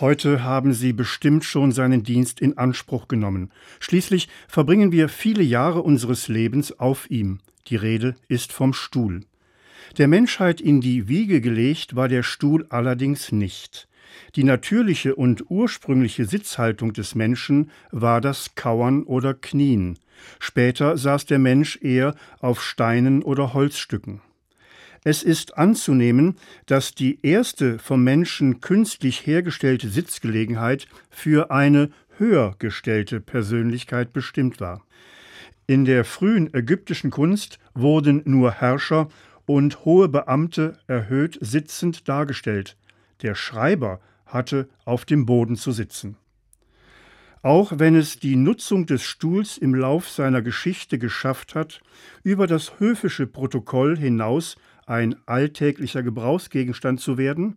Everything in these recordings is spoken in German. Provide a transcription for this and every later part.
Heute haben Sie bestimmt schon seinen Dienst in Anspruch genommen. Schließlich verbringen wir viele Jahre unseres Lebens auf ihm. Die Rede ist vom Stuhl. Der Menschheit in die Wiege gelegt war der Stuhl allerdings nicht. Die natürliche und ursprüngliche Sitzhaltung des Menschen war das Kauern oder Knien. Später saß der Mensch eher auf Steinen oder Holzstücken. Es ist anzunehmen, dass die erste vom Menschen künstlich hergestellte Sitzgelegenheit für eine höher gestellte Persönlichkeit bestimmt war. In der frühen ägyptischen Kunst wurden nur Herrscher und hohe Beamte erhöht sitzend dargestellt. Der Schreiber hatte auf dem Boden zu sitzen. Auch wenn es die Nutzung des Stuhls im Lauf seiner Geschichte geschafft hat, über das höfische Protokoll hinaus ein alltäglicher Gebrauchsgegenstand zu werden,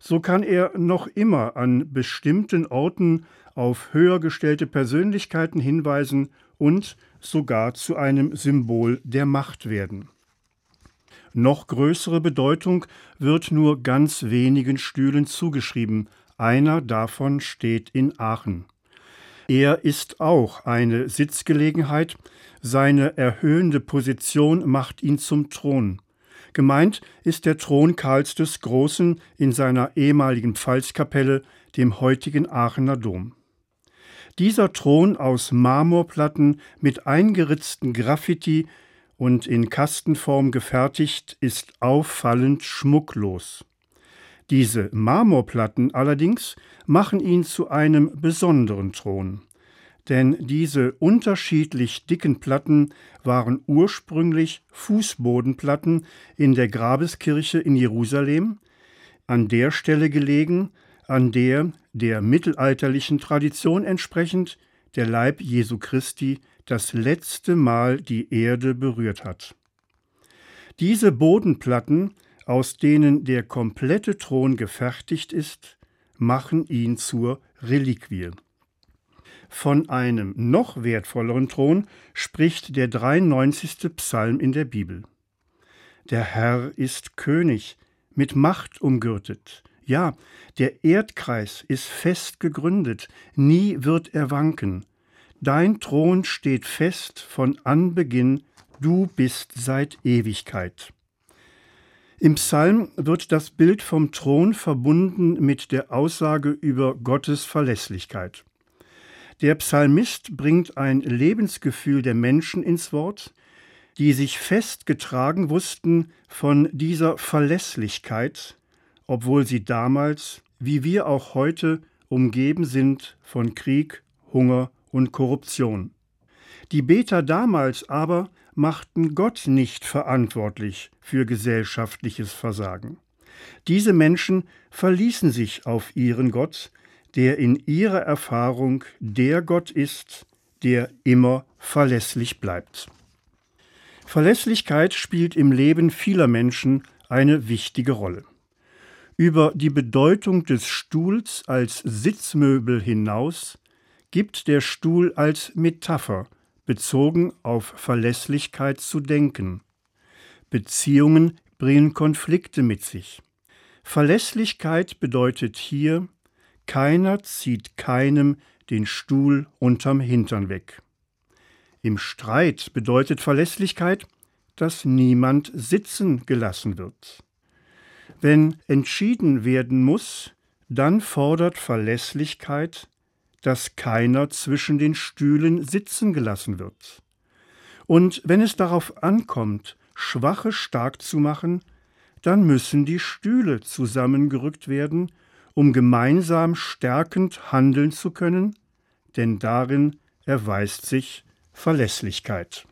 so kann er noch immer an bestimmten Orten auf höher gestellte Persönlichkeiten hinweisen und sogar zu einem Symbol der Macht werden. Noch größere Bedeutung wird nur ganz wenigen Stühlen zugeschrieben. Einer davon steht in Aachen. Er ist auch eine Sitzgelegenheit, seine erhöhende Position macht ihn zum Thron. Gemeint ist der Thron Karls des Großen in seiner ehemaligen Pfalzkapelle, dem heutigen Aachener Dom. Dieser Thron aus Marmorplatten mit eingeritzten Graffiti und in Kastenform gefertigt ist auffallend schmucklos. Diese Marmorplatten allerdings machen ihn zu einem besonderen Thron denn diese unterschiedlich dicken Platten waren ursprünglich Fußbodenplatten in der Grabeskirche in Jerusalem, an der Stelle gelegen, an der der mittelalterlichen Tradition entsprechend der Leib Jesu Christi das letzte Mal die Erde berührt hat. Diese Bodenplatten, aus denen der komplette Thron gefertigt ist, machen ihn zur Reliquie. Von einem noch wertvolleren Thron spricht der 93. Psalm in der Bibel. Der Herr ist König, mit Macht umgürtet. Ja, der Erdkreis ist fest gegründet, nie wird er wanken. Dein Thron steht fest von Anbeginn, du bist seit Ewigkeit. Im Psalm wird das Bild vom Thron verbunden mit der Aussage über Gottes Verlässlichkeit. Der Psalmist bringt ein Lebensgefühl der Menschen ins Wort, die sich fest getragen wussten von dieser Verlässlichkeit, obwohl sie damals, wie wir auch heute, umgeben sind von Krieg, Hunger und Korruption. Die Beter damals aber machten Gott nicht verantwortlich für gesellschaftliches Versagen. Diese Menschen verließen sich auf ihren Gott, der in ihrer Erfahrung der Gott ist, der immer verlässlich bleibt. Verlässlichkeit spielt im Leben vieler Menschen eine wichtige Rolle. Über die Bedeutung des Stuhls als Sitzmöbel hinaus gibt der Stuhl als Metapher bezogen auf Verlässlichkeit zu denken. Beziehungen bringen Konflikte mit sich. Verlässlichkeit bedeutet hier keiner zieht keinem den Stuhl unterm Hintern weg. Im Streit bedeutet Verlässlichkeit, dass niemand sitzen gelassen wird. Wenn entschieden werden muss, dann fordert Verlässlichkeit, dass keiner zwischen den Stühlen sitzen gelassen wird. Und wenn es darauf ankommt, Schwache stark zu machen, dann müssen die Stühle zusammengerückt werden um gemeinsam stärkend handeln zu können, denn darin erweist sich Verlässlichkeit.